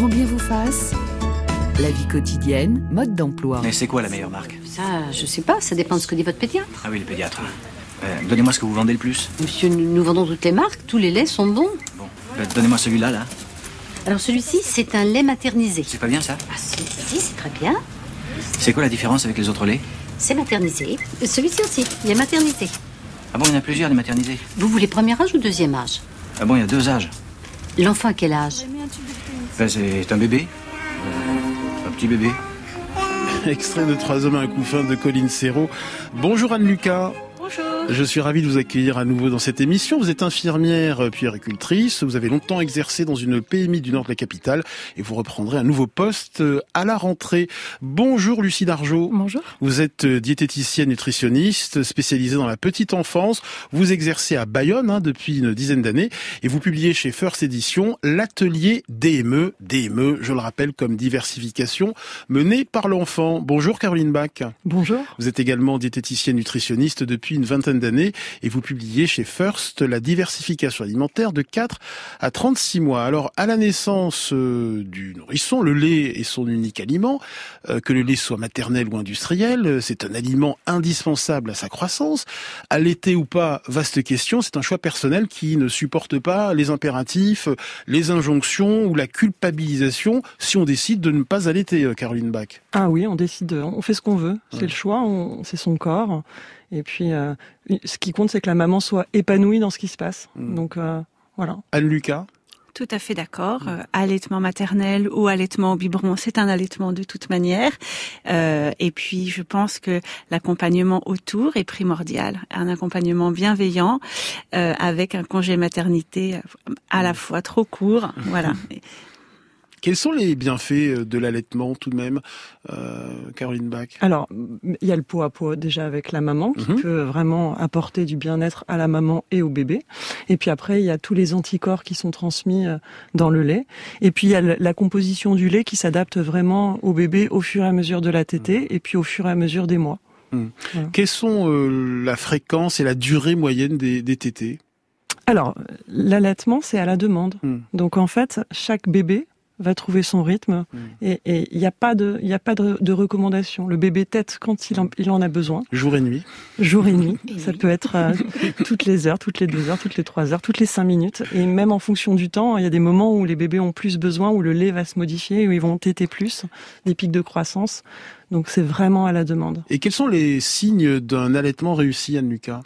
Grand bien vous fasse. La vie quotidienne, mode d'emploi. Mais c'est quoi la meilleure marque? Ça, je sais pas, ça dépend de ce que dit votre pédiatre. Ah oui, le pédiatre. Euh, donnez-moi ce que vous vendez le plus. Monsieur, nous, nous vendons toutes les marques, tous les laits sont bons. Bon, euh, donnez-moi celui-là, là. Alors celui-ci, c'est un lait maternisé. C'est pas bien ça? Ah si, si, c'est très bien. C'est quoi la différence avec les autres laits? C'est maternisé. Celui-ci aussi, il est maternisé. Ah bon, il y en a plusieurs, des maternisés? Vous voulez premier âge ou deuxième âge? Ah bon, il y a deux âges. L'enfant à quel âge? C'est un bébé. Euh, un petit bébé. Extrait de Trois hommes à un couffin de Colline Serrault. Bonjour Anne-Lucas. Bonjour. Je suis ravi de vous accueillir à nouveau dans cette émission. Vous êtes infirmière euh, puis agricultrice. Vous avez longtemps exercé dans une PMI du nord de la capitale et vous reprendrez un nouveau poste euh, à la rentrée. Bonjour Lucie Dargeau. Bonjour. Vous êtes euh, diététicienne nutritionniste spécialisée dans la petite enfance. Vous exercez à Bayonne hein, depuis une dizaine d'années et vous publiez chez First Edition l'atelier DME. DME, je le rappelle, comme diversification menée par l'enfant. Bonjour Caroline Bach. Bonjour. Vous êtes également diététicienne nutritionniste depuis une vingtaine d'années et vous publiez chez First la diversification alimentaire de 4 à 36 mois. Alors, à la naissance euh, du nourrisson, le lait est son unique aliment. Euh, que le lait soit maternel ou industriel, euh, c'est un aliment indispensable à sa croissance. Allaiter ou pas, vaste question, c'est un choix personnel qui ne supporte pas les impératifs, les injonctions ou la culpabilisation si on décide de ne pas allaiter, Caroline Bach. Ah oui, on décide, on fait ce qu'on veut. C'est Ouais. le choix, c'est son corps. Et puis, euh, ce qui compte, c'est que la maman soit épanouie dans ce qui se passe. Mm. Donc, euh, voilà. Anne-Lucas Tout à fait d'accord. Euh, allaitement maternel ou allaitement au biberon, c'est un allaitement de toute manière. Euh, et puis, je pense que l'accompagnement autour est primordial. Un accompagnement bienveillant euh, avec un congé maternité à la fois trop court. Voilà. Quels sont les bienfaits euh, de l'allaitement tout de même, euh, Caroline Bach? Alors, il y a le pot à pot déjà avec la maman qui Mhm. peut vraiment apporter du bien-être à la maman et au bébé. Et puis après, il y a tous les anticorps qui sont transmis euh, dans le lait. Et puis il y a la composition du lait qui s'adapte vraiment au bébé au fur et à mesure de la tétée et puis au fur et à mesure des mois. Quelles sont euh, la fréquence et la durée moyenne des, des tétés Alors, l'allaitement, c'est à la demande. Donc en fait, chaque bébé va trouver son rythme Hmm. et il n'y a pas de, il y a pas de, de recommandation. Le bébé tète quand il en, il en a besoin, Jour et nuit jour et nuit. Et Ça peut être euh, toutes les heures, toutes les deux heures, toutes les trois heures, toutes les cinq minutes. Et même en fonction du temps, il y a des moments où les bébés ont plus besoin, où le lait va se modifier, où ils vont téter plus, des pics de croissance. Donc c'est vraiment à la demande. Et quels sont les signes d'un allaitement réussi, Anne-Lucas?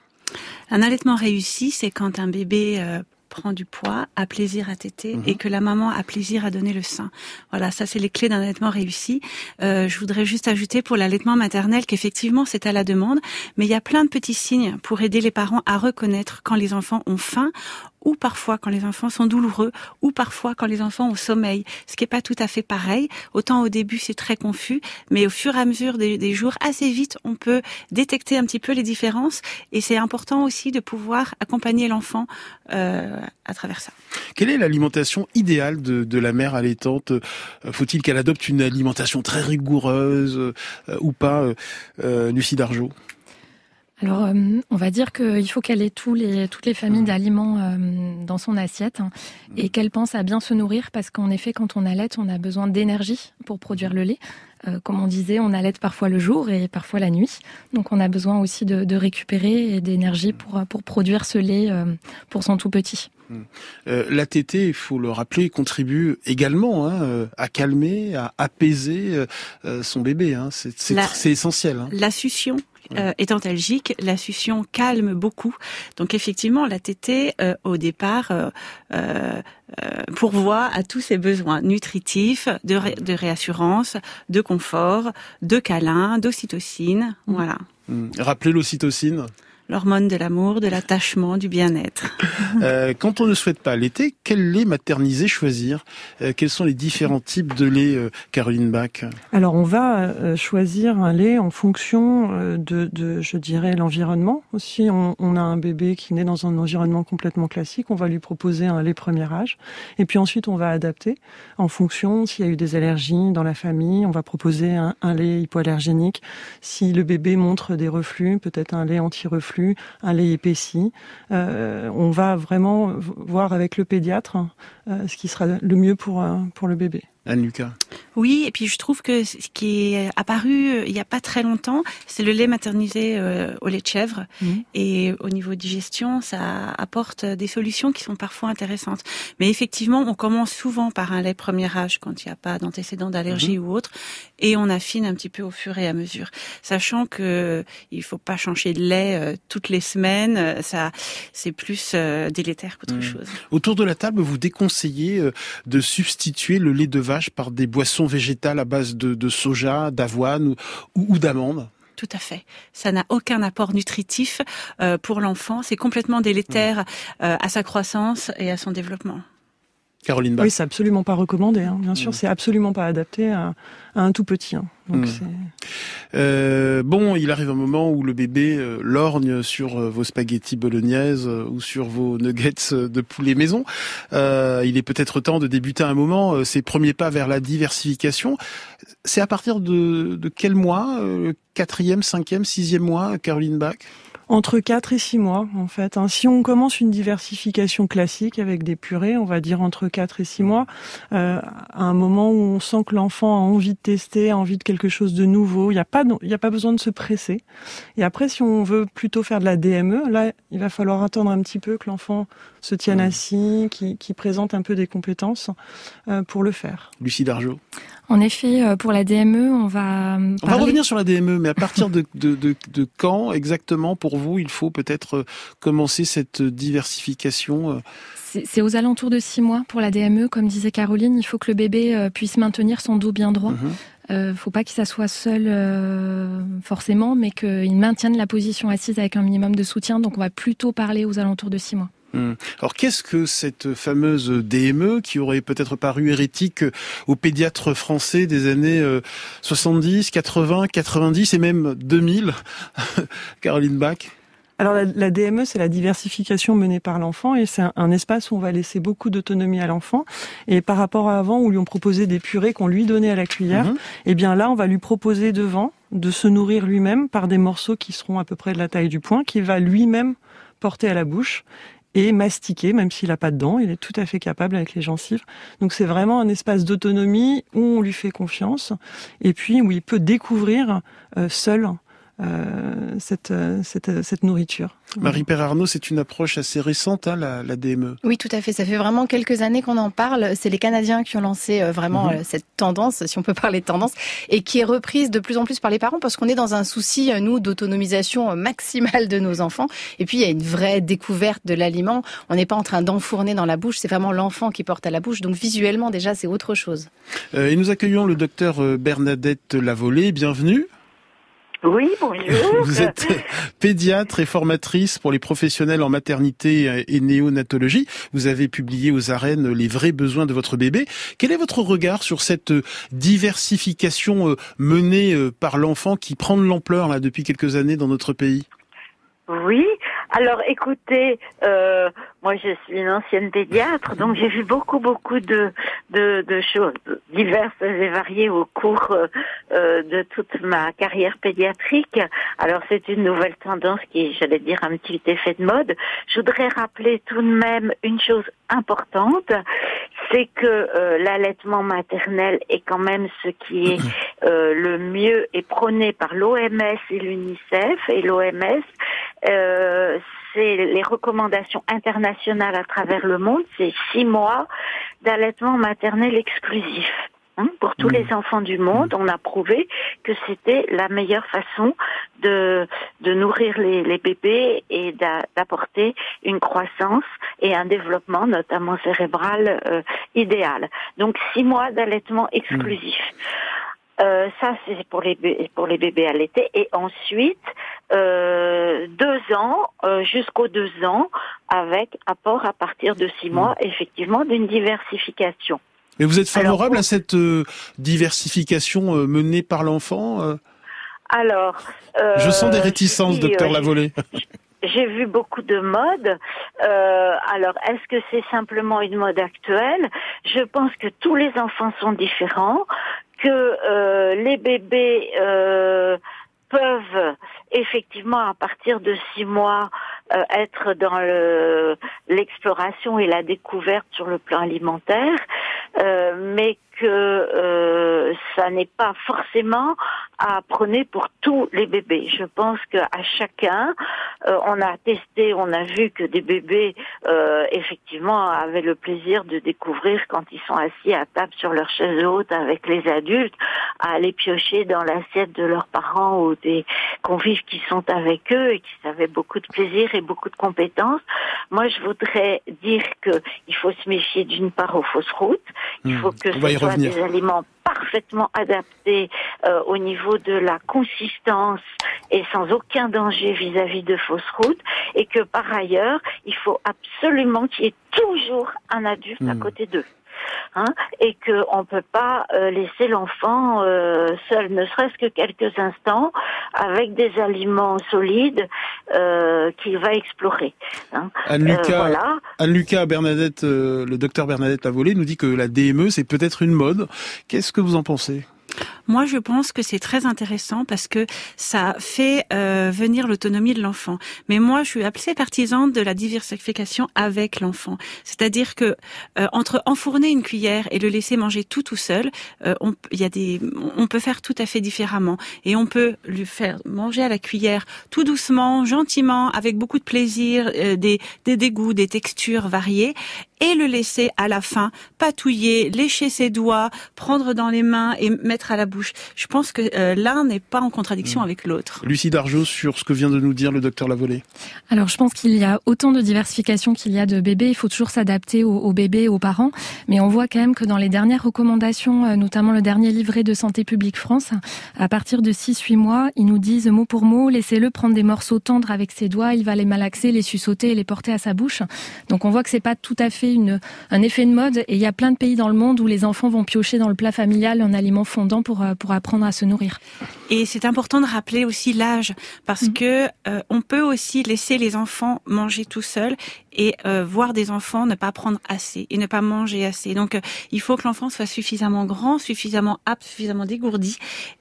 Un allaitement réussi, c'est quand un bébé euh, prend du poids, a plaisir à téter Mhm. et que la maman a plaisir à donner le sein. Voilà, ça c'est les clés d'un allaitement réussi. Euh, je voudrais juste ajouter pour l'allaitement maternel qu'effectivement c'est à la demande, mais il y a plein de petits signes pour aider les parents à reconnaître quand les enfants ont faim ou parfois quand les enfants sont douloureux, ou parfois quand les enfants ont sommeil, ce qui est pas tout à fait pareil. Autant au début c'est très confus, mais au fur et à mesure des, jours, assez vite, on peut détecter un petit peu les différences, et c'est important aussi de pouvoir accompagner l'enfant euh, à travers ça. Quelle est l'alimentation idéale de, de la mère allaitante? Euh, Faut-il qu'elle adopte une alimentation très rigoureuse euh, ou pas, euh, euh, Lucie Alors, euh, on va dire qu'il faut qu'elle ait tous les, toutes les familles d'aliments euh, dans son assiette hein, et qu'elle pense à bien se nourrir parce qu'en effet, quand on allaite, on a besoin d'énergie pour produire le lait. Euh, comme on disait, on allaite parfois le jour et parfois la nuit. Donc, on a besoin aussi de, de récupérer et d'énergie pour, pour produire ce lait pour son tout petit. Euh, La tétée, il faut le rappeler, contribue également hein, à calmer, à apaiser euh, son bébé. Hein. C'est essentiel. Hein. La succion. Euh, étant algique, la succion calme beaucoup. Donc effectivement, la tétée, euh, au départ, euh, euh, pourvoit à tous ses besoins nutritifs, de, ré- de réassurance, de confort, de câlin, d'ocytocine. Voilà. Mm. Rappelez l'ocytocine. L'hormone de l'amour, de l'attachement, du bien-être. Euh, quand on ne souhaite pas allaiter, quel lait maternisé choisir? Euh, Quels sont les différents types de lait, euh, Caroline Bach? Alors on va euh, choisir un lait en fonction euh, de, de je dirais, l'environnement. Si on, on a un bébé qui naît dans un environnement complètement classique, on va lui proposer un lait premier âge. Et puis ensuite, on va adapter en fonction s'il y a eu des allergies dans la famille. On va proposer un, un lait hypoallergénique. Si le bébé montre des reflux, peut-être un lait anti-reflux, un lait épaissi. Euh, on va vraiment voir avec le pédiatre euh, ce qui sera le mieux pour, euh, pour le bébé. Anne-Lucas. Oui, et puis je trouve que ce qui est apparu euh, il n'y a pas très longtemps, c'est le lait maternisé euh, au lait de chèvre. Mmh. Et au niveau digestion, ça apporte des solutions qui sont parfois intéressantes. Mais effectivement, on commence souvent par un lait premier âge quand il n'y a pas d'antécédents d'allergie mmh. ou autre, et on affine un petit peu au fur et à mesure, sachant que il faut pas changer de lait euh, toutes les semaines. Ça, c'est plus délétère qu'autre mmh. chose. Autour de la table, vous déconseillez de substituer le lait de vache par des boissons végétales à base de, soja, d'avoine ou, d'amandes tout à fait. Ça n'a aucun apport nutritif euh, pour l'enfant. C'est complètement délétère euh, à sa croissance et à son développement. Caroline Oui, c'est absolument pas recommandé. Hein. Bien sûr, mm. c'est absolument pas adapté à, un tout petit. Hein. Donc mm. euh, bon, il arrive un moment où le bébé euh, lorgne sur euh, vos spaghettis bolognaises euh, ou sur vos nuggets de poulet maison. il est peut-être temps de débuter un moment ses premiers pas vers la diversification. C'est à partir de, de quel mois Quatrième, cinquième, sixième mois, Caroline Bach? Entre 4 et 6 mois, en fait. Hein. Si on commence une diversification classique avec des purées, on va dire entre 4 et 6 mois, euh, à un moment où on sent que l'enfant a envie de tester, a envie de quelque chose de nouveau, il n'y a, pas, il a pas besoin de se presser. Et après, si on veut plutôt faire de la DME, là, il va falloir attendre un petit peu que l'enfant se tienne assis, qui, qui présente un peu des compétences euh, pour le faire. Lucie Dargeau en effet, euh, pour la DME, on va. On va revenir sur la DME, mais à partir de, de, de, de quand exactement pour vous il faut peut-être euh, commencer cette diversification euh c'est aux alentours de six mois pour la DME, comme disait Caroline. Il faut que le bébé puisse maintenir son dos bien droit. Il mhm. ne faut pas qu'il s'assoie seul forcément, mais qu'il maintienne la position assise avec un minimum de soutien. Donc on va plutôt parler aux alentours de six mois. Hmm. Alors qu'est-ce que cette fameuse DME qui aurait peut-être paru hérétique aux pédiatres français des années 70, 80, 90 et même 2000 Caroline Bach? Alors la, DME, c'est la diversification menée par l'enfant et c'est un, espace où on va laisser beaucoup d'autonomie à l'enfant. Et par rapport à avant où lui on proposait des purées qu'on lui donnait à la cuillère, mhm. eh bien là on va lui proposer devant de se nourrir lui-même par des morceaux qui seront à peu près de la taille du poing, qu'il va lui-même porter à la bouche et mastiquer, même s'il n'a pas de dents, il est tout à fait capable avec les gencives. Donc c'est vraiment un espace d'autonomie où on lui fait confiance et puis où il peut découvrir euh, seul euh, cette, euh, cette, euh, cette, nourriture. Marie Père Arnaud, c'est une approche assez récente, hein, la, la, DME. Oui, tout à fait. Ça fait vraiment quelques années qu'on en parle. C'est les Canadiens qui ont lancé vraiment mhm. cette tendance, si on peut parler de tendance, et qui est reprise de plus en plus par les parents parce qu'on est dans un souci, nous, d'autonomisation maximale de nos enfants. Et puis, il y a une vraie découverte de l'aliment. On n'est pas en train d'enfourner dans la bouche, c'est vraiment l'enfant qui porte à la bouche. Donc, visuellement, déjà, c'est autre chose. et nous accueillons le docteur Bernadette Lavolée. Bienvenue. Oui, bonjour. Vous êtes pédiatre et formatrice pour les professionnels en maternité et néonatologie. Vous avez publié aux arènes Les vrais besoins de votre bébé. Quel est votre regard sur cette diversification euh, menée euh, par l'enfant qui prend de l'ampleur là depuis quelques années dans notre pays? Oui, alors écoutez, euh, moi je suis une ancienne pédiatre, donc j'ai vu beaucoup beaucoup de, de, choses diverses et variées au cours euh, euh, de toute ma carrière pédiatrique. Alors c'est une nouvelle tendance qui, j'allais dire, un petit effet de mode. Je voudrais rappeler tout de même une chose importante, c'est que l'allaitement maternel est quand même ce qui est le mieux et prôné par l'OMS et l'UNICEF et l'OMS euh, c'est les recommandations internationales à travers le monde, c'est six mois d'allaitement maternel exclusif. Hein, pour tous mmh. les enfants du monde, on a prouvé que c'était la meilleure façon de, de nourrir les, les bébés et d'apporter une croissance et un développement, notamment cérébral, euh, idéal. Donc six mois d'allaitement exclusif. Euh, ça, c'est pour les, pour les bébés allaités. Et ensuite, euh, deux ans, euh, jusqu'aux deux ans, avec apport à partir de six mois, effectivement, d'une diversification. Mais vous êtes favorable à cette euh, diversification euh, menée par l'enfant Alors, je sens des réticences, docteur Lavolée. J'ai vu beaucoup de modes. Euh, alors, est-ce que c'est simplement une mode actuelle? Je pense que tous les enfants sont différents, que euh, les bébés euh, peuvent effectivement à partir de six mois euh, être dans l'exploration et la découverte sur le plan alimentaire, euh, mais que euh, ça n'est pas forcément à prôner pour tous les bébés. Je pense qu'à chacun, euh, on a testé, on a vu que des bébés euh, effectivement avaient le plaisir de découvrir quand ils sont assis à table sur leur chaise haute avec les adultes, à aller piocher dans l'assiette de leurs parents ou des convives qui sont avec eux et qui avaient beaucoup de plaisir et beaucoup de compétences. Moi, je voudrais dire que il faut se méfier d'une part aux fausses routes. Il Hmm. faut que ce soit revenir. des aliments parfaitement adaptés euh, au niveau de la consistance et sans aucun danger vis-à-vis de fausses routes et que par ailleurs, il faut absolument qu'il y ait toujours un adulte à Hmm. côté d'eux. Hein, et qu'on ne peut pas euh, laisser l'enfant euh, seul, ne serait-ce que quelques instants, avec des aliments solides euh, qu'il va explorer. hein. Anne Euh, Lucas, voilà. Anne Lucas Bernadette, le docteur Bernadette Lavolée nous dit que la DME c'est peut-être une mode. Qu'est-ce que vous en pensez? Moi, je pense que c'est très intéressant parce que ça fait euh, venir l'autonomie de l'enfant. Mais moi, je suis assez partisane de la diversification avec l'enfant. C'est-à-dire que euh, entre enfourner une cuillère et le laisser manger tout tout seul, euh, on, y a des, on peut faire tout à fait différemment. Et on peut lui faire manger à la cuillère tout doucement, gentiment, avec beaucoup de plaisir, euh, des, des dégoûts, des textures variées, et le laisser à la fin patouiller, lécher ses doigts, prendre dans les mains et mettre à la bouche. Je pense que euh, l'un n'est pas en contradiction Mm. avec l'autre. Lucie Dargeau sur ce que vient de nous dire le docteur Lavolée. Alors je pense qu'il y a autant de diversification qu'il y a de bébés. Il faut toujours s'adapter aux, aux bébés, aux parents. Mais on voit quand même que dans les dernières recommandations, euh, notamment le dernier livret de Santé publique France, à partir de 6-8 mois, ils nous disent mot pour mot, laissez-le prendre des morceaux tendres avec ses doigts, il va les malaxer, les suçoter et les porter à sa bouche. Donc on voit que c'est pas tout à fait une, un effet de mode. Et il y a plein de pays dans le monde où les enfants vont piocher dans le plat familial un aliment fondant pour, euh, pour apprendre à se nourrir. Et c'est important de rappeler aussi l'âge parce Mhm. que euh, on peut aussi laisser les enfants manger tout seuls et euh, voir des enfants ne pas prendre assez et ne pas manger assez. Donc euh, il faut que l'enfant soit suffisamment grand, suffisamment apte, suffisamment dégourdi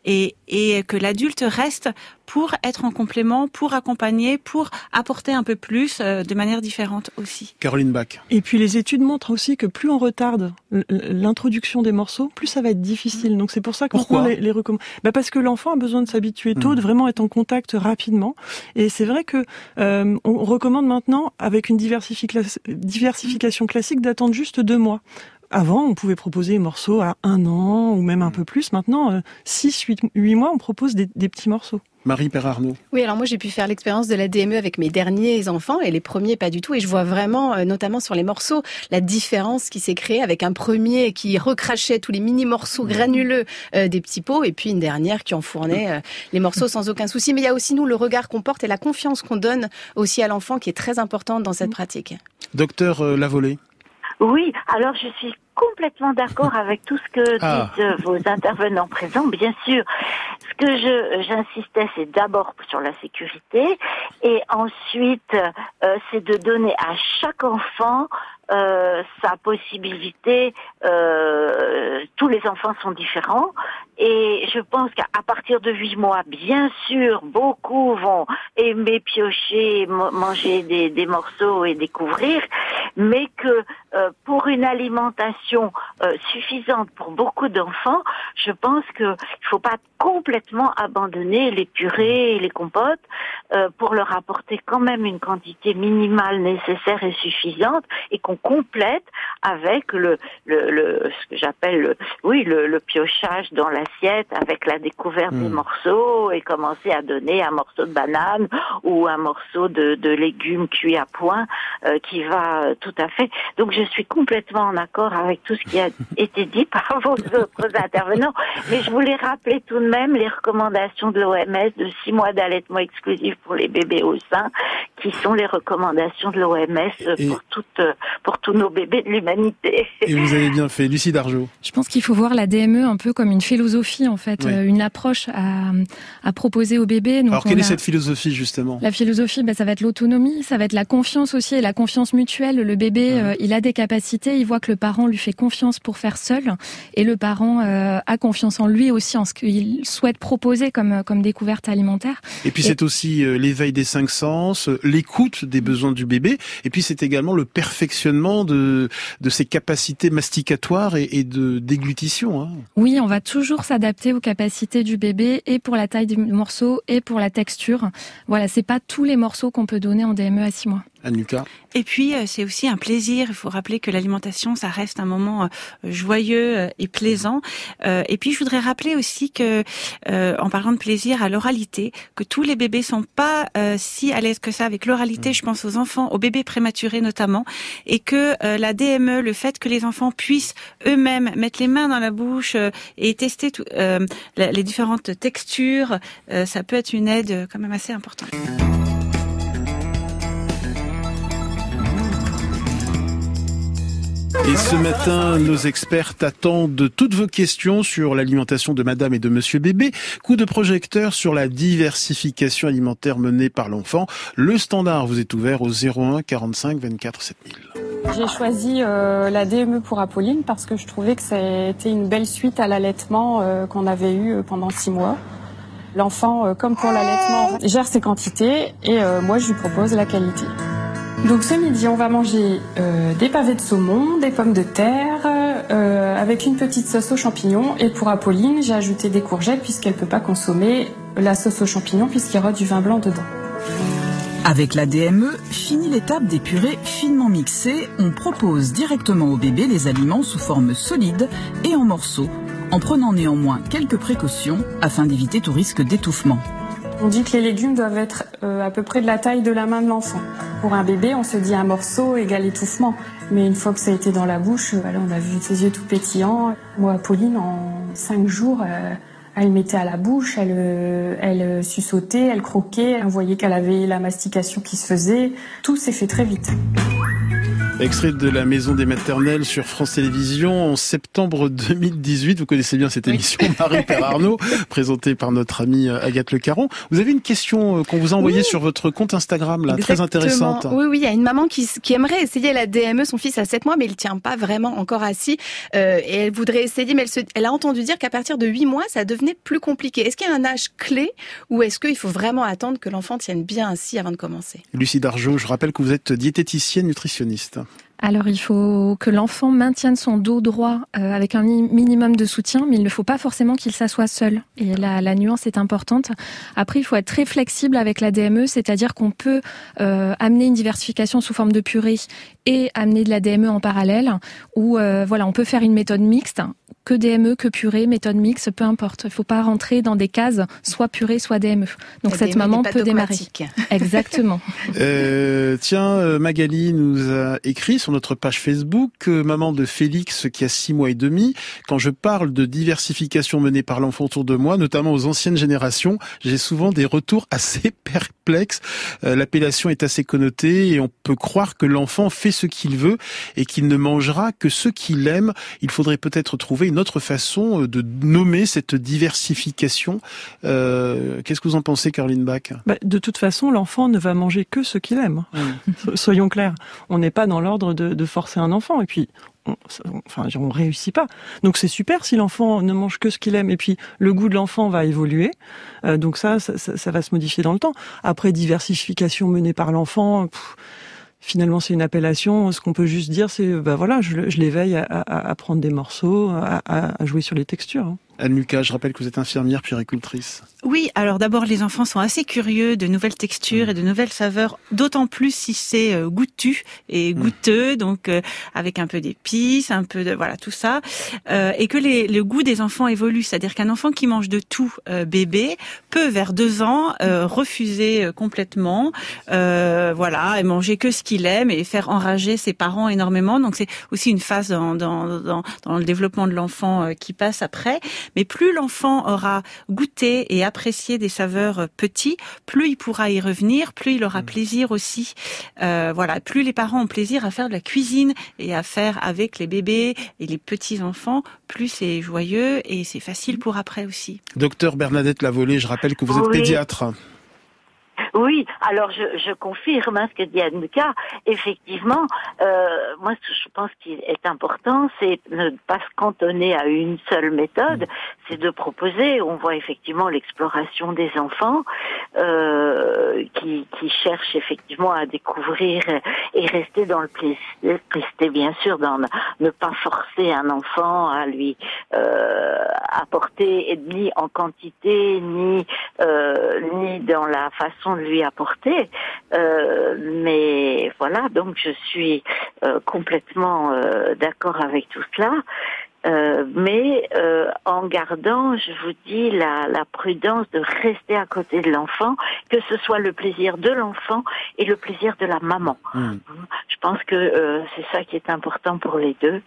et, et que l'adulte reste pour être en complément, pour accompagner, pour apporter un peu plus euh, de manière différente aussi. Caroline Bach. Et puis les études montrent aussi que plus on retarde l'introduction des morceaux, plus ça va être difficile. Donc c'est pour ça qu'on les, les recomm- bah Parce que l'enfant a besoin de s'habituer tôt, Mhm. de vraiment être en contact rapidement. Et c'est vrai que euh, on recommande maintenant, avec une diversifica- diversification classique, d'attendre juste deux mois. Avant, on pouvait proposer des morceaux à un an ou même un peu plus. Maintenant, euh, six, huit, huit mois, on propose des, des petits morceaux. Marie Perarnaud. Oui, alors moi j'ai pu faire l'expérience de la DME avec mes derniers enfants et les premiers pas du tout. Et je vois vraiment, euh, notamment sur les morceaux, la différence qui s'est créée avec un premier qui recrachait tous les mini morceaux granuleux euh, des petits pots et puis une dernière qui enfournait euh, les morceaux sans aucun souci. Mais il y a aussi nous le regard qu'on porte et la confiance qu'on donne aussi à l'enfant qui est très importante dans cette pratique. Docteur euh, Lavolée. Oui, alors je suis complètement d'accord avec tout ce que Ah. disent vos intervenants présents, bien sûr. Ce que je j'insistais, c'est d'abord sur la sécurité et ensuite, euh, c'est de donner à chaque enfant euh, sa possibilité. Euh, tous les enfants sont différents et je pense qu'à partir de huit mois, bien sûr, beaucoup vont aimer piocher, manger des, des morceaux et découvrir, mais que euh, pour une alimentation euh, suffisante pour beaucoup d'enfants, je pense qu'il ne faut pas complètement abandonner les purées et les compotes euh, pour leur apporter quand même une quantité minimale nécessaire et suffisante et complète avec le, le, le ce que j'appelle le, oui le, le piochage dans l'assiette avec la découverte des Mm. morceaux et commencer à donner un morceau de banane ou un morceau de, de légumes cuits à point euh, qui va euh, tout à fait. Donc je suis complètement en accord avec tout ce qui a été dit par vos autres intervenants, mais je voulais rappeler tout de même les recommandations de l'OMS de six mois d'allaitement exclusif pour les bébés au sein, qui sont les recommandations de l'OMS pour toutes pour tous nos bébés de l'humanité. Et vous avez bien fait. Lucie Dargeau. Je pense qu'il faut voir la DME un peu comme une philosophie en fait, Oui. euh, une approche à, à proposer au bébé. Donc Alors quelle est cette philosophie justement? La philosophie, bah, ça va être l'autonomie, ça va être la confiance aussi et la confiance mutuelle. Le bébé, euh, il a des capacités, il voit que le parent lui fait confiance pour faire seul, et le parent euh, a confiance en lui aussi, en ce qu'il souhaite proposer comme, comme découverte alimentaire. Et puis c'est aussi euh, l'éveil des cinq sens, l'écoute des besoins du bébé, et puis c'est également le perfectionnement de, de ses capacités masticatoires et, de déglutition. Hein. Oui, on va toujours s'adapter aux capacités du bébé, et pour la taille du morceau, et pour la texture. Voilà, c'est pas tous les morceaux qu'on peut donner en DME à six mois. Et puis euh, c'est aussi un plaisir. Il faut rappeler que l'alimentation, ça reste un moment euh, joyeux euh, et plaisant. Et puis je voudrais rappeler aussi que, en parlant de plaisir à l'oralité, que tous les bébés sont pas si à l'aise que ça avec l'oralité. Mm. Je pense aux enfants, aux bébés prématurés notamment, et que la DME, le fait que les enfants puissent eux-mêmes mettre les mains dans la bouche et tester tout, les différentes textures, ça peut être une aide quand même assez importante. Et ce matin, nos experts attendent toutes vos questions sur l'alimentation de madame et de monsieur bébé. Coup de projecteur sur la diversification alimentaire menée par l'enfant. Le standard vous est ouvert au 01 45 24 7000. J'ai choisi euh, la DME pour Apolline parce que je trouvais que c'était une belle suite à l'allaitement euh, qu'on avait eu euh, pendant six mois. L'enfant, comme pour l'allaitement, gère ses quantités et moi je lui propose la qualité. Donc ce midi, on va manger euh, des pavés de saumon, des pommes de terre, euh, avec une petite sauce aux champignons. Et pour Apolline, j'ai ajouté des courgettes puisqu'elle ne peut pas consommer la sauce aux champignons puisqu'il y aura du vin blanc dedans. Avec la DME, fini l'étape des purées finement mixées. On propose directement au bébé les aliments sous forme solide et en morceaux, en prenant néanmoins quelques précautions afin d'éviter tout risque d'étouffement. On dit que les légumes doivent être euh, à peu près de la taille de la main de l'enfant. Pour un bébé, on se dit un morceau égale étouffement. Mais une fois que ça a été dans la bouche, voilà, on a vu ses yeux tout pétillants. Moi, Pauline, en cinq jours, euh, elle mettait à la bouche, elle, euh, elle elle croquait. On voyait qu'elle avait la mastication qui se faisait. Tout s'est fait très vite. Extrait de la Maison des Maternelles sur France Télévisions en septembre 2018. Vous connaissez bien cette émission, Marie-Père Arnaud, présentée par notre amie euh, Agathe Le Caron. Vous avez une question euh, qu'on vous a envoyée sur votre compte Instagram, là, très intéressante. Oui, oui, il y a une maman qui, qui aimerait essayer la DME. Son fils a 7 mois, mais il tient pas vraiment encore assis. Euh, et elle voudrait essayer, mais elle, elle a entendu dire qu'à partir de 8 mois, ça devenait plus compliqué. Est-ce qu'il y a un âge clé ou est-ce qu'il faut vraiment attendre que l'enfant tienne bien assis avant de commencer? Lucie Dargeau, je rappelle que vous êtes diététicienne nutritionniste. Alors il faut que l'enfant maintienne son dos droit euh, avec un minimum de soutien, mais il ne faut pas forcément qu'il s'assoie seul. Et la, la, nuance est importante. Après, il faut être très flexible avec la DME, c'est-à-dire qu'on peut euh, amener une diversification sous forme de purée et amener de la DME en parallèle, ou euh, voilà, on peut faire une méthode mixte que DME, que purée, méthode mixte, peu importe. Il ne faut pas rentrer dans des cases, soit purée, soit DME. Donc cette maman peut démarrer. Exactement. euh, tiens, euh, Magali nous a écrit sur notre page Facebook, euh, maman de Félix qui a six mois et demi, quand je parle de diversification menée par l'enfant autour de moi, notamment aux anciennes générations, j'ai souvent des retours assez perplexes. Euh, l'appellation est assez connotée et on peut croire que l'enfant fait ce qu'il veut et qu'il ne mangera que ce qu'il aime. Il faudrait peut-être trouver une autre façon euh, de nommer cette diversification. Euh, Qu'est-ce que vous en pensez, Caroline Bach? Bah, De toute façon, l'enfant ne va manger que ce qu'il aime. Soyons clairs. On n'est pas dans l'ordre de, de, forcer un enfant. Et puis, on, enfin, on réussit pas. Donc c'est super si l'enfant ne mange que ce qu'il aime. Et puis le goût de l'enfant va évoluer. Euh, donc ça ça, ça ça, va se modifier dans le temps. Après diversification menée par l'enfant finalement c'est une appellation. Ce qu'on peut juste dire, c'est bah voilà, je, l'éveille à, prendre des morceaux, à, à jouer sur les textures. Anne Lucas, je rappelle que vous êtes infirmière puéricultrice. Oui, alors d'abord les enfants sont assez curieux de nouvelles textures et de nouvelles saveurs, d'autant plus si c'est euh, goûtu et goûteux, donc euh, avec un peu d'épices, un peu de voilà tout ça, euh, et que les, le goût des enfants évolue, c'est-à-dire qu'un enfant qui mange de tout euh, bébé peut vers deux ans euh, refuser complètement, voilà, et manger que ce qu'il aime et faire enrager ses parents énormément. Donc c'est aussi une phase dans, dans, dans, dans le développement de l'enfant qui passe après. Mais plus l'enfant aura goûté et apprécié des saveurs petits, plus il pourra y revenir, plus il aura mmh. plaisir aussi. Euh, voilà, plus les parents ont plaisir à faire de la cuisine et à faire avec les bébés et les petits enfants, plus c'est joyeux et c'est facile pour après aussi. Docteur Bernadette Lavolée, je rappelle que vous êtes oui. pédiatre. Oui, alors je, je confirme hein, ce que dit Annika. Effectivement, euh, moi je pense qu'il est important, c'est ne pas se cantonner à une seule méthode, c'est de proposer. On voit effectivement l'exploration des enfants euh, qui, qui cherchent effectivement à découvrir et rester dans le plaisir, rester bien sûr dans ne pas forcer un enfant à lui euh, apporter ni en quantité ni euh, ni dans la façon de lui apporter. Euh, mais voilà, donc je suis euh, complètement euh, d'accord avec tout cela. Euh, mais euh, en gardant, je vous dis, la, la, prudence de rester à côté de l'enfant, que ce soit le plaisir de l'enfant et le plaisir de la maman. Mmh. Je pense que euh, c'est ça qui est important pour les deux.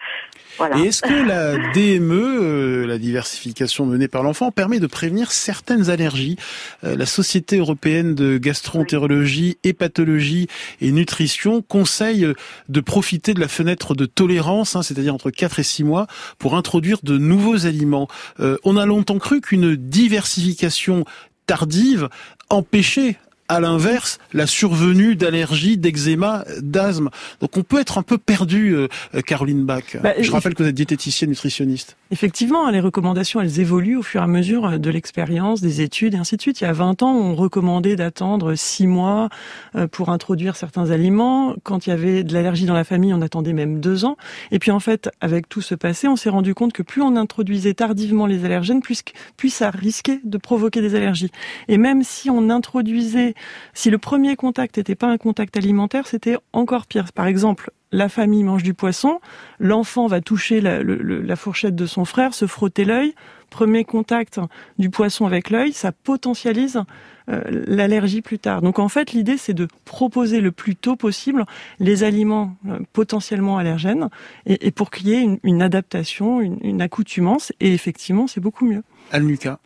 Voilà. Et est-ce que la DME, euh, la diversification menée par l'enfant, permet de prévenir certaines allergies? La Société européenne de gastroentérologie, hépatologie et nutrition conseille de profiter de la fenêtre de tolérance, hein, c'est-à-dire entre 4 et 6 mois, pour introduire de nouveaux aliments. Euh, on a longtemps cru qu'une diversification tardive empêchait à l'inverse, la survenue d'allergies, d'eczéma, d'asthme. Donc on peut être un peu perdu, euh, Caroline Bach. Bah, Je rappelle que vous êtes diététicienne nutritionniste. Effectivement, les recommandations, elles évoluent au fur et à mesure de l'expérience, des études et ainsi de suite. Il y a 20 ans, on recommandait d'attendre 6 mois euh, pour introduire certains aliments. Quand il y avait de l'allergie dans la famille, on attendait même 2 ans. Et puis en fait, avec tout ce passé, on s'est rendu compte que plus on introduisait tardivement les allergènes, plus, plus ça risquait de provoquer des allergies. Et même si on introduisait si le premier contact n'était pas un contact alimentaire, c'était encore pire. Par exemple, la famille mange du poisson, l'enfant va toucher la, fourchette de son frère, se frotter l'œil. Premier contact du poisson avec l'œil, ça potentialise euh, l'allergie plus tard. Donc en fait, l'idée c'est de proposer le plus tôt possible les aliments euh, potentiellement allergènes et, pour qu'il y ait une, adaptation, une, accoutumance. Et effectivement, c'est beaucoup mieux. Almuka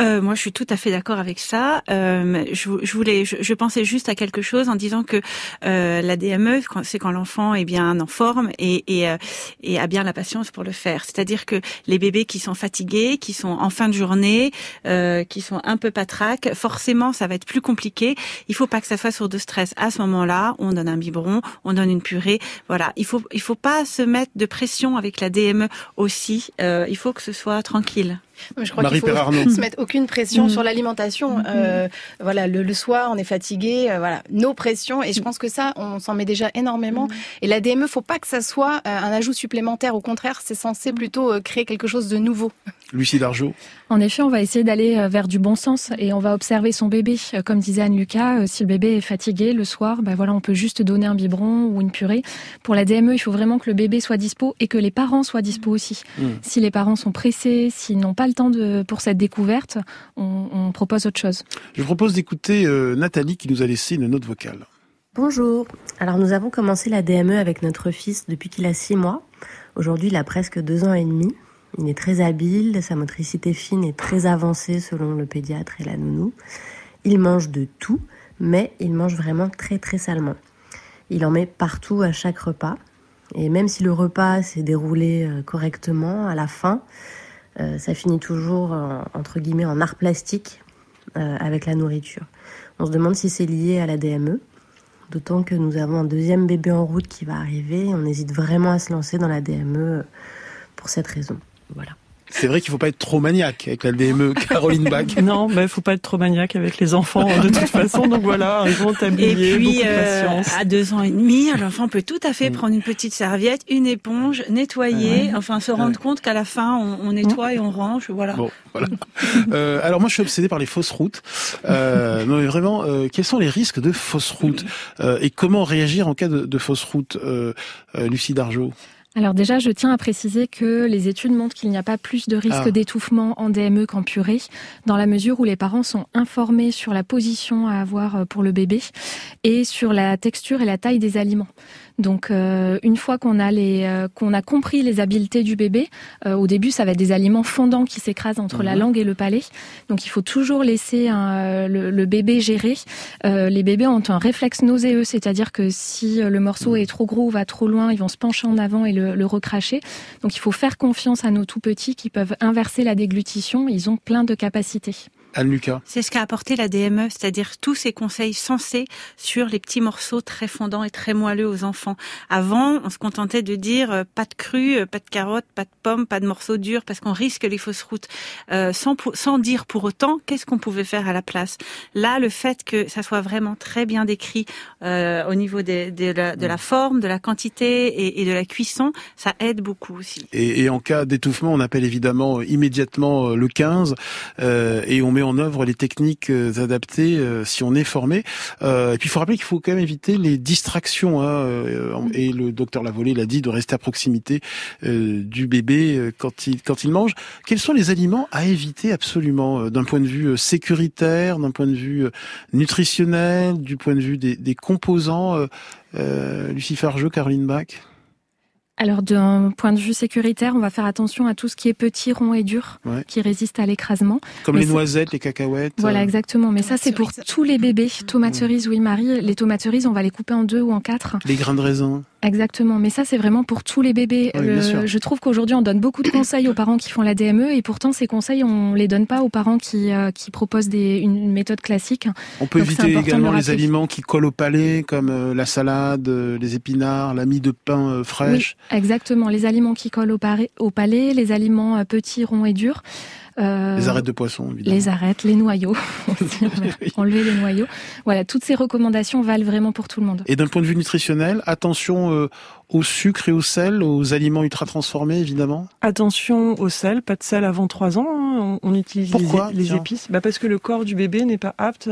euh, moi, je suis tout à fait d'accord avec ça. Euh, je, je, voulais, je, pensais juste à quelque chose en disant que euh, la DME, c'est quand l'enfant est bien en forme et, et, euh, et, a bien la patience pour le faire. C'est-à-dire que les bébés qui sont fatigués, qui sont en fin de journée, euh, qui sont un peu patraques, forcément, ça va être plus compliqué. Il faut pas que ça fasse sur de stress. À ce moment-là, on donne un biberon, on donne une purée. Voilà, il faut, il faut pas se mettre de pression avec la DME aussi. Euh, il faut que ce soit tranquille. Je crois qu'il faut se mettre aucune pression mm. sur l'alimentation. Mm. Euh, voilà, le, soir, on est fatigué. Euh, voilà, nos pressions. Et je pense que ça, on s'en met déjà énormément. Mm. Et la DME, faut pas que ça soit euh, un ajout supplémentaire. Au contraire, c'est censé plutôt créer quelque chose de nouveau. Lucie Dargeau. En effet, on va essayer d'aller vers du bon sens et on va observer son bébé. Comme disait Anne-Lucas, si le bébé est fatigué le soir, ben voilà, on peut juste donner un biberon ou une purée. Pour la DME, il faut vraiment que le bébé soit dispo et que les parents soient dispo aussi. Si les parents sont pressés, s'ils n'ont pas le temps de, pour cette découverte, on, propose autre chose. Je propose d'écouter euh, Nathalie qui nous a laissé une note vocale. Bonjour. Alors nous avons commencé la DME avec notre fils depuis qu'il a six mois. Aujourd'hui, il a presque deux ans et demi. Il est très habile, sa motricité fine est très avancée selon le pédiatre et la nounou. Il mange de tout, mais il mange vraiment très très salement. Il en met partout à chaque repas. Et même si le repas s'est déroulé euh, correctement, à la fin, euh, ça finit toujours entre guillemets en art plastique euh, avec la nourriture. On se demande si c'est lié à la DME, d'autant que nous avons un deuxième bébé en route qui va arriver. On hésite vraiment à se lancer dans la DME pour cette raison. Voilà. C'est vrai qu'il faut pas être trop maniaque avec la DME, Caroline Bach. non, mais il faut pas être trop maniaque avec les enfants de toute façon. Donc voilà, un grand tablier, et puis, de euh, à deux ans et demi, l'enfant peut tout à fait mm. prendre une petite serviette, une éponge, nettoyer, enfin se rendre compte qu'à la fin on, nettoie et on range, voilà. Bon, voilà. euh, alors moi je suis obsédé par les fausses routes. Euh, non mais vraiment, euh, quels sont les risques de fausses routes? Euh, et comment réagir en cas de, de fausse route, Lucie Dargeau alors déjà, je tiens à préciser que les études montrent qu'il n'y a pas plus de risque ah. d'étouffement en DME qu'en purée, dans la mesure où les parents sont informés sur la position à avoir euh, pour le bébé et sur la texture et la taille des aliments. Donc euh, une fois qu'on a les euh, qu'on a compris les habiletés du bébé, euh, au début ça va être des aliments fondants qui s'écrasent entre la mhm. langue et le palais. Donc il faut toujours laisser le, bébé gérer. les bébés ont un réflexe nauséeux, c'est-à-dire que si le morceau mhm. est trop gros ou va trop loin, ils vont se pencher en avant et le, le recracher. Donc il faut faire confiance à nos tout petits qui peuvent inverser la déglutition. Ils ont plein de capacités. Anne Lucas. C'est ce qu'a apporté la DME, c'est-à-dire tous ces conseils sensés sur les petits morceaux très fondants et très moelleux aux enfants. Avant, on se contentait de dire euh, pas de cru, euh, pas de carottes, pas de pommes, pas de morceaux durs parce qu'on risque les fausses routes, euh, sans, sans dire pour autant qu'est-ce qu'on pouvait faire à la place. Là, le fait que ça soit vraiment très bien décrit euh, au niveau des, de, la, de, la, forme, de la quantité et, et, de la cuisson, ça aide beaucoup aussi. Et, et en cas d'étouffement, on appelle évidemment immédiatement le 15 euh, et on met en œuvre les techniques adaptées euh, si on est formé. et puis il faut rappeler qu'il faut quand même éviter les distractions. Hein, et le docteur Lavolée l'a dit, de rester à proximité du bébé quand il quand il mange. Quels sont les aliments à éviter absolument d'un point de vue sécuritaire, d'un point de vue nutritionnel, du point de vue des, des composants euh, euh, Lucie Fargeux, Caroline Bach? Alors d'un point de vue sécuritaire, on va faire attention à tout ce qui est petit, rond et dur, ouais. qui résiste à l'écrasement. Comme Mais les noisettes, les cacahuètes. Voilà, exactement. Mais ça, c'est pour tous les bébés. Tomates cerises, oui, Marie. Les tomates cerises, on va les couper en deux ou en quatre. Les grains de raisin. Exactement, mais ça c'est vraiment pour tous les bébés. Oui, Le, je trouve qu'aujourd'hui on donne beaucoup de conseils aux parents qui font la DME et pourtant ces conseils on les donne pas aux parents qui, euh, qui proposent des, une méthode classique. On peut Donc, éviter également les aliments qui collent au palais comme euh, la salade, euh, les épinards, la mie de pain euh, fraîche. Oui, exactement, les aliments qui collent au, au palais, les aliments euh, petits, ronds et durs. Euh, les arêtes de poisson, évidemment. Les arêtes, les noyaux. Enlever les noyaux. Voilà, toutes ces recommandations valent vraiment pour tout le monde. Et d'un point de vue nutritionnel, attention euh, au sucre et au sel, aux aliments ultra transformés, évidemment Attention au sel, pas de sel avant 3 ans. Hein. On, on, utilise Pourquoi, les, les épices. Bah parce que le corps du bébé n'est pas apte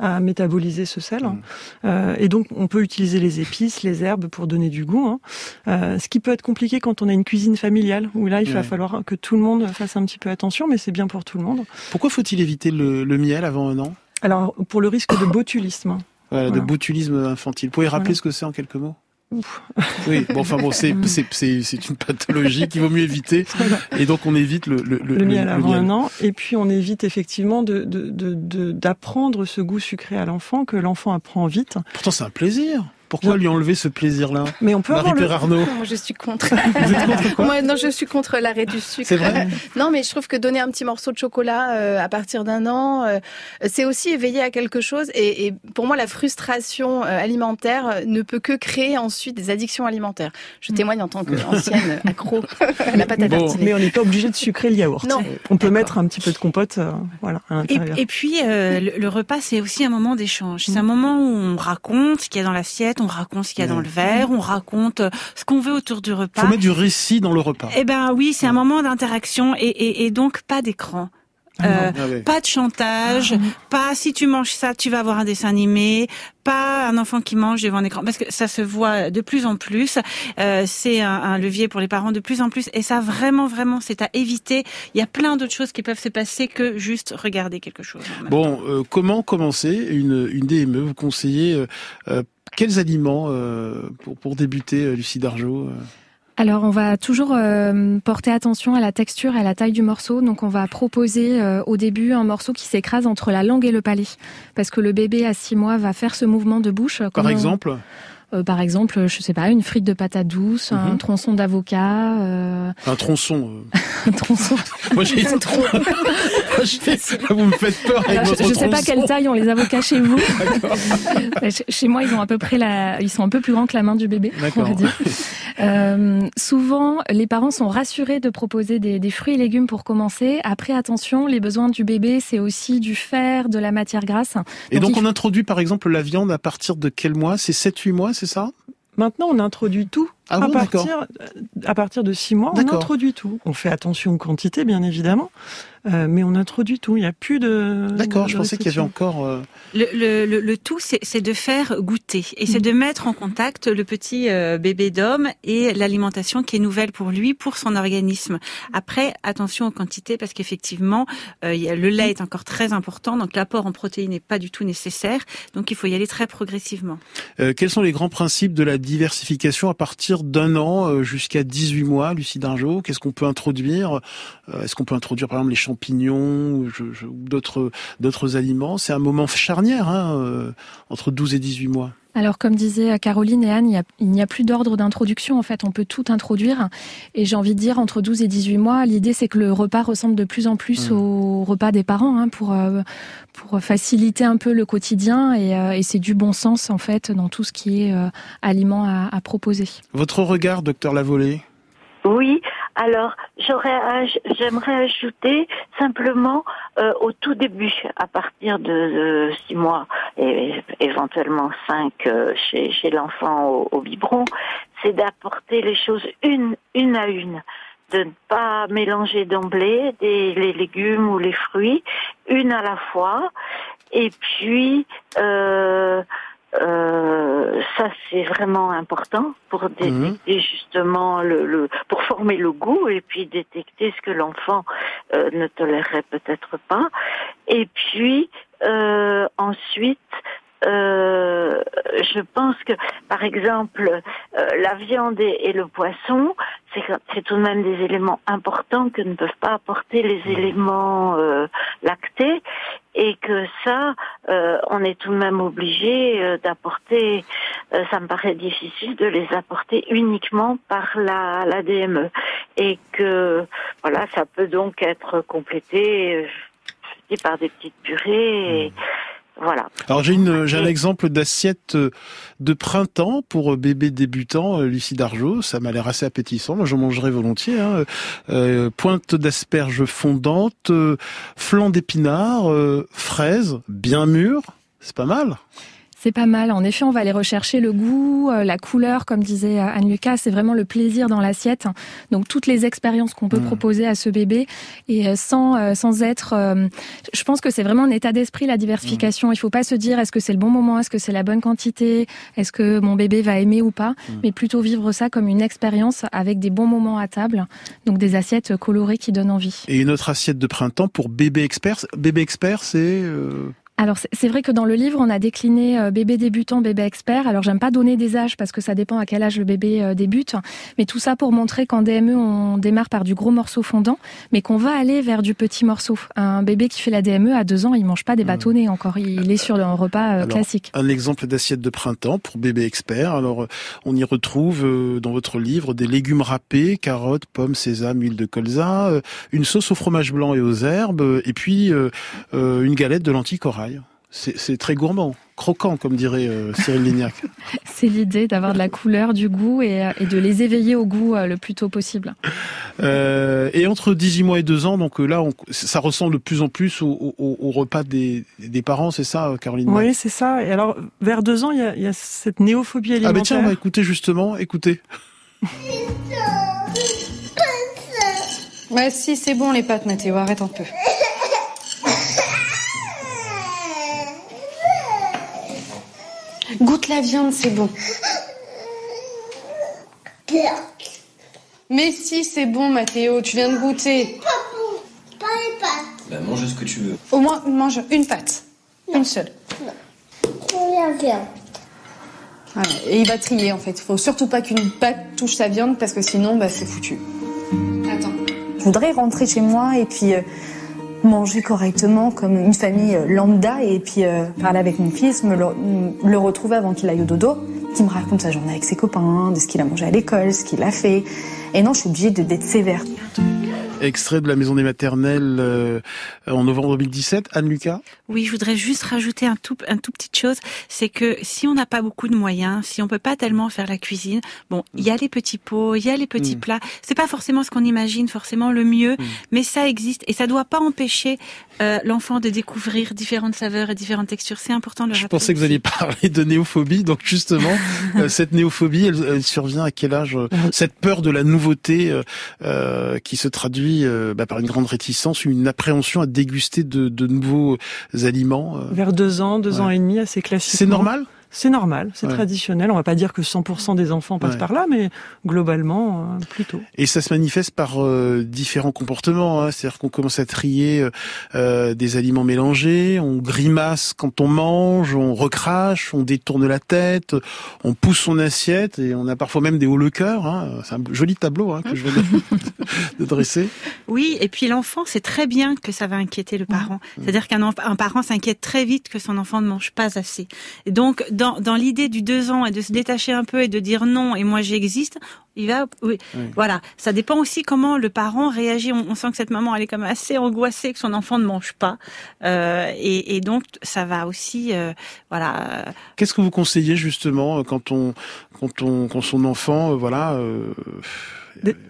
à métaboliser ce sel. Mmh. Euh, et donc, on peut utiliser les épices, les herbes pour donner du goût. Hein. Euh, ce qui peut être compliqué quand on a une cuisine familiale, où là, il ouais. va falloir que tout le monde fasse un petit peu attention, mais c'est bien pour tout le monde. Pourquoi faut-il éviter le, le miel avant un an? Alors, pour le risque de botulisme. Voilà, voilà. de botulisme infantile. Vous pouvez rappeler voilà. ce que c'est en quelques mots? Oui, bon, enfin bon, c'est c'est une pathologie qu'il vaut mieux éviter, et donc on évite le le, le, le miel avant le miel. un an, et puis on évite effectivement de d'apprendre de, de, ce goût sucré à l'enfant que l'enfant apprend vite. Pourtant, c'est un plaisir. Pourquoi lui enlever ce plaisir-là Mais on peut Marie avoir le... Arnaud. Moi, je suis contre. Vous êtes contre quoi Moi, non, je suis contre l'arrêt du sucre. C'est vrai. non, mais je trouve que donner un petit morceau de chocolat euh, à partir d'un an, euh, c'est aussi éveiller à quelque chose. Et, et pour moi, la frustration euh, alimentaire ne peut que créer ensuite des addictions alimentaires. Je témoigne en tant qu'ancienne accro à la pâte à bon. Mais on n'est pas obligé de sucrer le yaourt. Non. On peut mettre un petit peu de compote, euh, voilà. À et, et puis le, le, repas, c'est aussi un moment d'échange. C'est un moment où on raconte ce qu'il y a dans l'assiette, on raconte ce qu'il y a dans le verre, on raconte ce qu'on veut autour du repas. Faut mettre du récit dans le repas. Eh ben oui, c'est un moment d'interaction et, et, et, donc pas d'écran. Euh, ah ouais. Pas de chantage, ah. pas si tu manges ça, tu vas avoir un dessin animé, pas un enfant qui mange devant un écran, parce que ça se voit de plus en plus. Euh, c'est un, un, levier pour les parents de plus en plus, et ça vraiment, vraiment, c'est à éviter. Il y a plein d'autres choses qui peuvent se passer que juste regarder quelque chose. Bon, euh, comment commencer une, une DME Vous conseillez euh, quels aliments euh, pour, pour débuter, Lucie Dargeau alors, on va toujours euh, porter attention à la texture et à la taille du morceau. Donc, on va proposer euh, au début un morceau qui s'écrase entre la langue et le palais. Parce que le bébé à six mois va faire ce mouvement de bouche. Par exemple euh, par exemple, je sais pas, une frite de patate douce, mm -hmm. un tronçon d'avocat. Euh... Un tronçon. un tronçon. Moi j'ai un tronc. vous me faites peur avec Alors, votre Je ne sais pas quelle taille ont les avocats chez vous. chez moi, ils ont à peu près la, ils sont un peu plus grands que la main du bébé. On va dire. Euh, souvent, les parents sont rassurés de proposer des, des, fruits et légumes pour commencer. Après, attention, les besoins du bébé, c'est aussi du fer, de la matière grasse. Et donc, on introduit par exemple la viande à partir de quel mois? C'est 7-8 mois, c'est ça? Maintenant, on introduit tout. Ah à, bon, partir, à partir de six mois, on introduit tout. On fait attention aux quantités, bien évidemment, euh, mais on introduit tout. Il n'y a plus de. D'accord, je pensais qu'il y avait encore. Euh... Le, le, le, le, tout, c'est de faire goûter et c'est de mettre en contact le petit euh, bébé d'homme et l'alimentation qui est nouvelle pour lui, pour son organisme. Après, attention aux quantités parce qu'effectivement, euh, le lait est encore très important, donc l'apport en protéines n'est pas du tout nécessaire. Donc il faut y aller très progressivement. Euh, quels sont les grands principes de la diversification à partir d'un an euh, jusqu'à 18 mois, Lucie Dingeau Qu'est-ce qu'on peut introduire euh, Est-ce qu'on peut introduire par exemple les champignons ou d'autres aliments? C'est un moment charnière hein, euh, entre 12 et 18 mois. Alors, comme disait Caroline et Anne, il n'y a, plus d'ordre d'introduction. En fait, on peut tout introduire. Et j'ai envie de dire, entre 12 et 18 mois, l'idée, c'est que le repas ressemble de plus en plus mmh. au repas des parents, hein, pour, euh, pour faciliter un peu le quotidien. Et, euh, et c'est du bon sens, en fait, dans tout ce qui est euh, aliments à, à proposer. Votre regard, docteur Lavolée oui, alors j'aurais, j'aimerais ajouter simplement euh, au tout début, à partir de, six mois et éventuellement cinq euh, chez, chez l'enfant au, biberon, c'est d'apporter les choses une une à une, de ne pas mélanger d'emblée des les légumes ou les fruits, une à la fois, et puis euh, euh, ça c'est vraiment important pour mhm. détecter justement le, le, pour former le goût et puis détecter ce que l'enfant euh, ne tolérerait peut-être pas et puis euh, ensuite euh, je pense que, par exemple, euh, la viande et, le poisson, c'est tout de même des éléments importants que ne peuvent pas apporter les éléments euh, lactés, et que ça, on est tout de même obligé d'apporter. ça me paraît difficile de les apporter uniquement par la, DME, et que voilà, ça peut donc être complété par des petites purées. Et, voilà. Alors j'ai une j'ai un exemple d'assiette euh, de printemps pour euh, bébé débutant, euh, Lucie Dargeau. Ça m'a l'air assez appétissant. Moi, j'en mangerai volontiers. Hein. pointe d'asperges fondantes, flan d'épinards, fraises bien mûres. C'est pas mal. C'est pas mal. En effet, on va aller rechercher le goût, euh, la couleur, comme disait euh, Anne-Lucas. C'est vraiment le plaisir dans l'assiette. Donc, toutes les expériences qu'on peut mmh. proposer à ce bébé et euh, sans, sans être. Je pense que c'est vraiment un état d'esprit, la diversification. Mmh. Il faut pas se dire est-ce que c'est le bon moment, est-ce que c'est la bonne quantité, est-ce que mon bébé va aimer ou pas, mmh. mais plutôt vivre ça comme une expérience avec des bons moments à table. Donc, des assiettes colorées qui donnent envie. Et une autre assiette de printemps pour bébé expert? Bébé expert, c'est alors c'est vrai que dans le livre, on a décliné euh, bébé débutant, bébé expert. Alors j'aime pas donner des âges parce que ça dépend à quel âge le bébé euh, débute, mais tout ça pour montrer qu'en DME, on démarre par du gros morceau fondant, mais qu'on va aller vers du petit morceau. Un bébé qui fait la DME à deux ans, il mange pas des mmh. bâtonnets encore, il est sur un repas euh, classique. Un exemple d'assiette de printemps pour bébé expert. Alors on y retrouve dans votre livre des légumes râpés, carottes, pommes, sésame, huile de colza, une sauce au fromage blanc et aux herbes, et puis une galette de lentilles corail c'est très gourmand, croquant, comme dirait euh, Cyril Lignac. c'est l'idée d'avoir de la couleur, du goût et, euh, de les éveiller au goût euh, le plus tôt possible. et entre 18 mois et 2 ans, donc là, ça ressemble de plus en plus au, repas des, parents, c'est ça, Caroline? Oui, c'est ça. Et alors, vers 2 ans, il y a, cette néophobie alimentaire. Ah ben tiens, on va écouter justement, écoutez. Ouais, si, c'est bon les pâtes, Mathéo, arrête un peu. Goûte la viande, c'est bon. Mais si, c'est bon, Mathéo, tu viens de goûter. Pas les pâtes. Bah, mange ce que tu veux. Au moins, mange une pâte. Une seule. Non. La viande. et il va trier en fait. Il faut surtout pas qu'une pâte touche sa viande parce que sinon, bah, c'est foutu. Attends. Je voudrais rentrer chez moi et puis euh, manger correctement comme une famille euh, lambda et puis euh, parler avec mon fils, me le, retrouver avant qu'il aille au dodo, qui me raconte sa journée avec ses copains, de ce qu'il a mangé à l'école, ce qu'il a fait. Et non, je suis obligée d'être sévère. Extrait de la Maison des Maternelles euh, en novembre 2017. Anne-Lucas? Oui, je voudrais juste rajouter un tout, un tout petite chose. C'est que si on n'a pas beaucoup de moyens, si on peut pas tellement faire la cuisine, bon, il y a les petits pots, il y a les petits mm. plats. C'est pas forcément ce qu'on imagine, forcément le mieux, mm. mais ça existe et ça doit pas empêcher euh, l'enfant de découvrir différentes saveurs et différentes textures. C'est important de le Je pensais que vous alliez parler de néophobie. Donc justement, euh, cette néophobie, elle, survient à quel âge Cette peur de la nouveauté qui se traduit euh, bah, par une grande réticence, une appréhension à déguster de, nouveaux aliments. Euh. Vers deux ans, deux ans et demi, assez classique. C'est normal? C'est normal, c'est traditionnel. On va pas dire que 100% des enfants passent par là, mais globalement, euh, plutôt. Et ça se manifeste par euh, différents comportements. Hein. C'est-à-dire qu'on commence à trier euh, des aliments mélangés, on grimace quand on mange, on recrache, on détourne la tête, on pousse son assiette et on a parfois même des hauts le cœur. Hein. C'est un joli tableau hein, que je vais de, dresser. Oui, et puis l'enfant sait très bien que ça va inquiéter le parent. C'est-à-dire qu'un parent s'inquiète très vite que son enfant ne mange pas assez. Et donc dans, dans l'idée du deux ans et de se détacher un peu et de dire non et moi j'existe, il va, oui. Voilà. Ça dépend aussi comment le parent réagit. On, sent que cette maman, elle est comme assez angoissée que son enfant ne mange pas, euh, et, et, donc ça va aussi, euh, voilà. Qu'est-ce que vous conseillez justement quand on, quand on, quand son enfant, euh, voilà.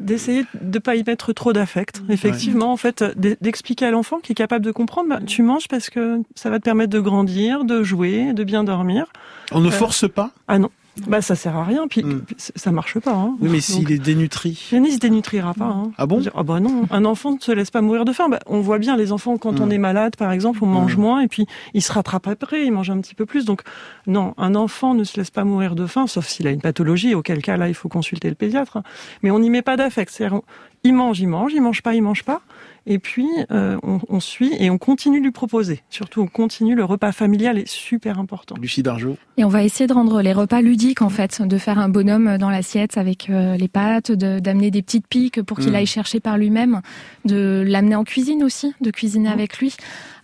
D'essayer de pas y mettre trop d'affect. Effectivement, en fait, d'expliquer à l'enfant qui est capable de comprendre, bah, tu manges parce que ça va te permettre de grandir, de jouer, de bien dormir. On ne euh, force pas? Ah non. Bah ça sert à rien, puis mm. ça marche pas. Hein. Oui, mais s'il est dénutri. Il se dénutrira pas. Hein. Ah bon Ah bah non, un enfant ne se laisse pas mourir de faim. Bah, on voit bien les enfants quand on mm. est malade, par exemple, on mange mm. moins et puis il se rattrape après, il mange un petit peu plus. Donc non, un enfant ne se laisse pas mourir de faim, sauf s'il a une pathologie, auquel cas là il faut consulter le pédiatre. Hein. Mais on n'y met pas d'affect. Il mange, il mange, il mange pas, il mange pas. Et puis, euh, on, suit et on continue de lui proposer. Surtout, on continue. Le repas familial est super important. Lucie Dargeau. Et on va essayer de rendre les repas ludiques, en fait, de faire un bonhomme dans l'assiette avec euh, les pâtes, d'amener des petites piques pour qu'il mmh. aille chercher par lui-même, de l'amener en cuisine aussi, de cuisiner mmh. avec lui.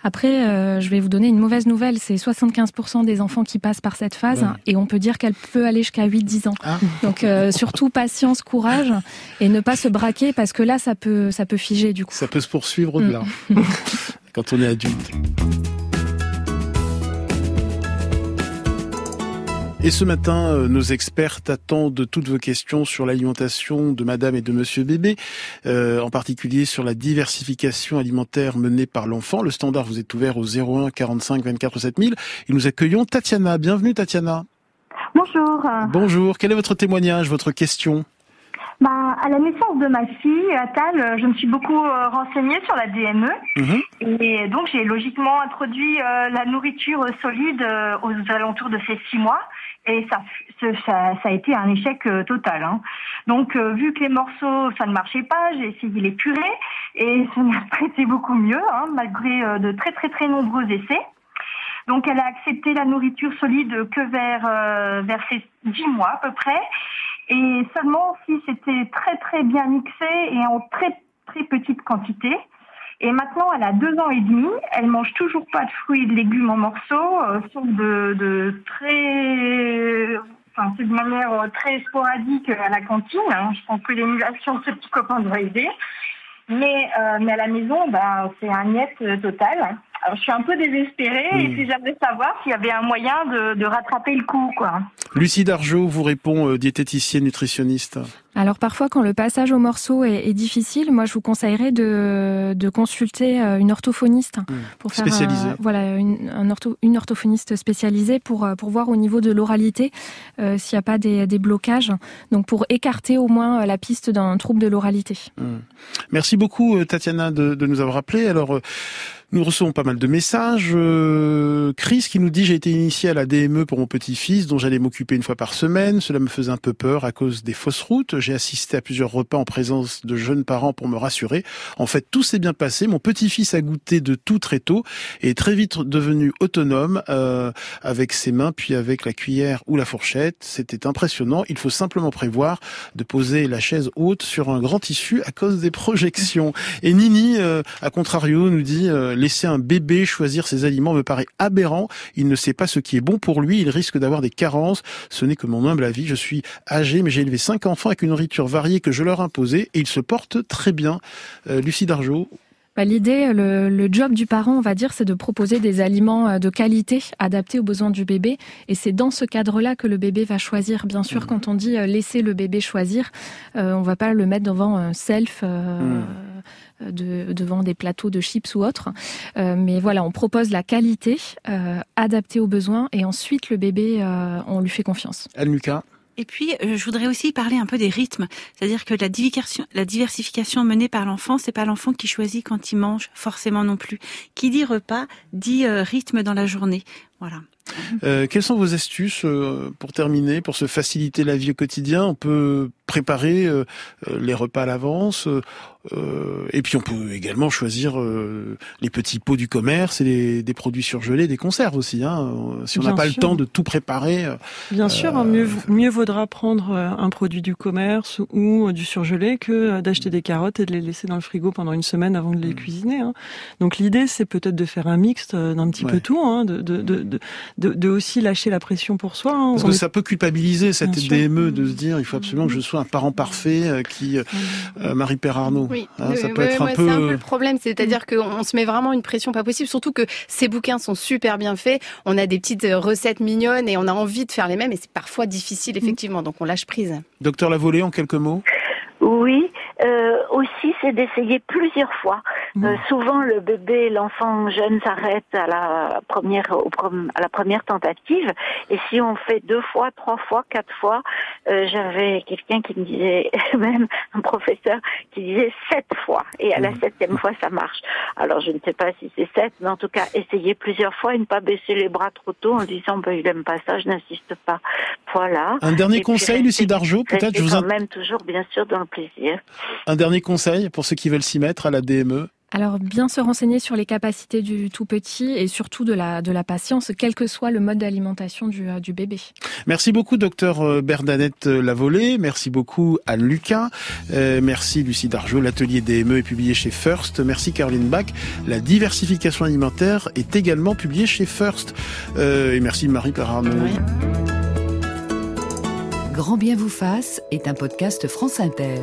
Après, euh, je vais vous donner une mauvaise nouvelle, c'est 75% des enfants qui passent par cette phase et on peut dire qu'elle peut aller jusqu'à 8-10 ans. Ah. Donc euh, surtout patience, courage et ne pas se braquer parce que là ça peut ça peut figer du coup. Ça peut se poursuivre au-delà mm. quand on est adulte. Et ce matin, euh, nos experts attendent toutes vos questions sur l'alimentation de madame et de monsieur bébé, euh, en particulier sur la diversification alimentaire menée par l'enfant. Le standard vous est ouvert au 01 45 24 7000. Et nous accueillons Tatiana. Bienvenue Tatiana. Bonjour. Bonjour. Quel est votre témoignage, votre question? Bah, à la naissance de ma fille, Atal, je me suis beaucoup euh, renseignée sur la DME. Mhm. Et donc, j'ai logiquement introduit la nourriture solide aux alentours de ces six mois. Et ça, ça, ça, a été un échec euh, total. Hein. Donc, euh, vu que les morceaux, ça ne marchait pas, j'ai essayé les purées et ça n'a pas été beaucoup mieux, hein, malgré euh, de très très très nombreux essais. Donc, elle a accepté la nourriture solide que vers vers ses 10 mois à peu près, et seulement si c'était très très bien mixé et en très très petite quantité. Et maintenant, elle a deux ans et demi. Elle mange toujours pas de fruits et de légumes en morceaux, euh, sauf de, de très, enfin, c'est de manière euh, très sporadique à la cantine. Hein. Je pense que l'émulation de ce petit copain doit aider. Mais, euh, mais à la maison, ben, c'est un niet total. Alors, je suis un peu désespérée et puis j'aimerais savoir s'il y avait un moyen de, de rattraper le coup, quoi. Lucie Dargeau vous répond, euh, diététicienne nutritionniste. Alors parfois, quand le passage au morceau est, est difficile, moi je vous conseillerais de, de consulter euh, une orthophoniste mmh. pour faire spécialisée. voilà une, un ortho, une orthophoniste spécialisée pour euh, pour voir au niveau de l'oralité euh, s'il n'y a pas des, des, blocages. Donc pour écarter au moins la piste d'un trouble de l'oralité. Mmh. Merci beaucoup Tatiana de, de nous avoir appelé. Alors nous recevons pas mal de messages. Euh, Chris qui nous dit j'ai été initié à la DME pour mon petit-fils dont j'allais m'occuper une fois par semaine. Cela me faisait un peu peur à cause des fausses routes. J'ai assisté à plusieurs repas en présence de jeunes parents pour me rassurer. En fait, tout s'est bien passé. Mon petit-fils a goûté de tout très tôt et est très vite devenu autonome euh, avec ses mains puis avec la cuillère ou la fourchette. C'était impressionnant. Il faut simplement prévoir de poser la chaise haute sur un grand tissu à cause des projections. Et Nini, euh, à contrario, nous dit laisser un bébé choisir ses aliments me paraît aberrant. Il ne sait pas ce qui est bon pour lui. Il risque d'avoir des carences. Ce n'est que mon humble avis. Je suis âgé, mais j'ai élevé cinq enfants avec une nourriture variée que je leur imposais et ils se portent très bien. Euh, Lucie Dargeau, bah, L'idée, le, job du parent, on va dire, c'est de proposer des aliments euh, de qualité adaptés aux besoins du bébé. Et c'est dans ce cadre-là que le bébé va choisir. Bien sûr, mmh. quand on dit euh, laisser le bébé choisir, euh, on va pas le mettre devant un self. Mmh. De, devant des plateaux de chips ou autres. mais voilà, on propose la qualité adaptée aux besoins et ensuite le bébé, on lui fait confiance. Lucas et puis, euh, je voudrais aussi parler un peu des rythmes. C'est-à-dire que la diversification, menée par l'enfant, c'est pas l'enfant qui choisit quand il mange, forcément non plus. Qui dit repas, dit euh, rythme dans la journée. Voilà. Euh, quelles sont vos astuces euh, pour terminer, pour se faciliter la vie au quotidien? On peut préparer euh, les repas à l'avance, et puis on peut également choisir les petits pots du commerce et des produits surgelés, des conserves aussi. Hein. Si on n'a pas le temps de tout préparer. Bien sûr, hein, mieux, mieux vaudra prendre un produit du commerce ou du surgelé que d'acheter des carottes et de les laisser dans le frigo pendant une semaine avant de les mm. cuisiner. Hein. Donc l'idée, c'est peut-être de faire un mixte d'un petit peu tout, de, de, de, de, de, aussi lâcher la pression pour soi. Hein. Parce que ça peut culpabiliser cette DME de se dire il faut absolument que je sois un parent parfait qui Marie Père Arnaud. Oui. Hein, ça peut être un peu... C'est un peu le problème, c'est-à-dire mm. qu'on se met vraiment une pression pas possible, surtout que ces bouquins sont super bien faits. On a des petites recettes mignonnes et on a envie de faire les mêmes et c'est parfois difficile effectivement, donc on lâche prise. Docteur Lavolée, en quelques mots? Oui, euh, aussi c'est d'essayer plusieurs fois. Mmh. Euh, souvent le bébé, l'enfant jeune s'arrête à la première à la première tentative et si on fait deux fois, trois fois, quatre fois, euh, j'avais quelqu'un qui me disait même un professeur qui disait sept fois et à la mmh. septième fois ça marche. Alors je ne sais pas si c'est sept, mais en tout cas essayer plusieurs fois et ne pas baisser les bras trop tôt en disant bah, il aime pas ça, je n'insiste pas. Voilà. Un dernier conseil, Lucie Dargeau, peut-être je vous en... même toujours bien sûr dans le plaisir. Un dernier conseil pour ceux qui veulent s'y mettre à la DME alors bien se renseigner sur les capacités du tout petit et surtout de la, de la patience, quel que soit le mode d'alimentation du, du bébé. Merci beaucoup docteur euh, Berdanette Lavolée, merci beaucoup Anne Lucas, euh, merci Lucie Dargeau, l'atelier DME est publié chez First, merci Caroline Bach, la diversification alimentaire est également publiée chez First, euh, et merci Marie Perarnaud. Grand bien vous fasse est un podcast France Inter.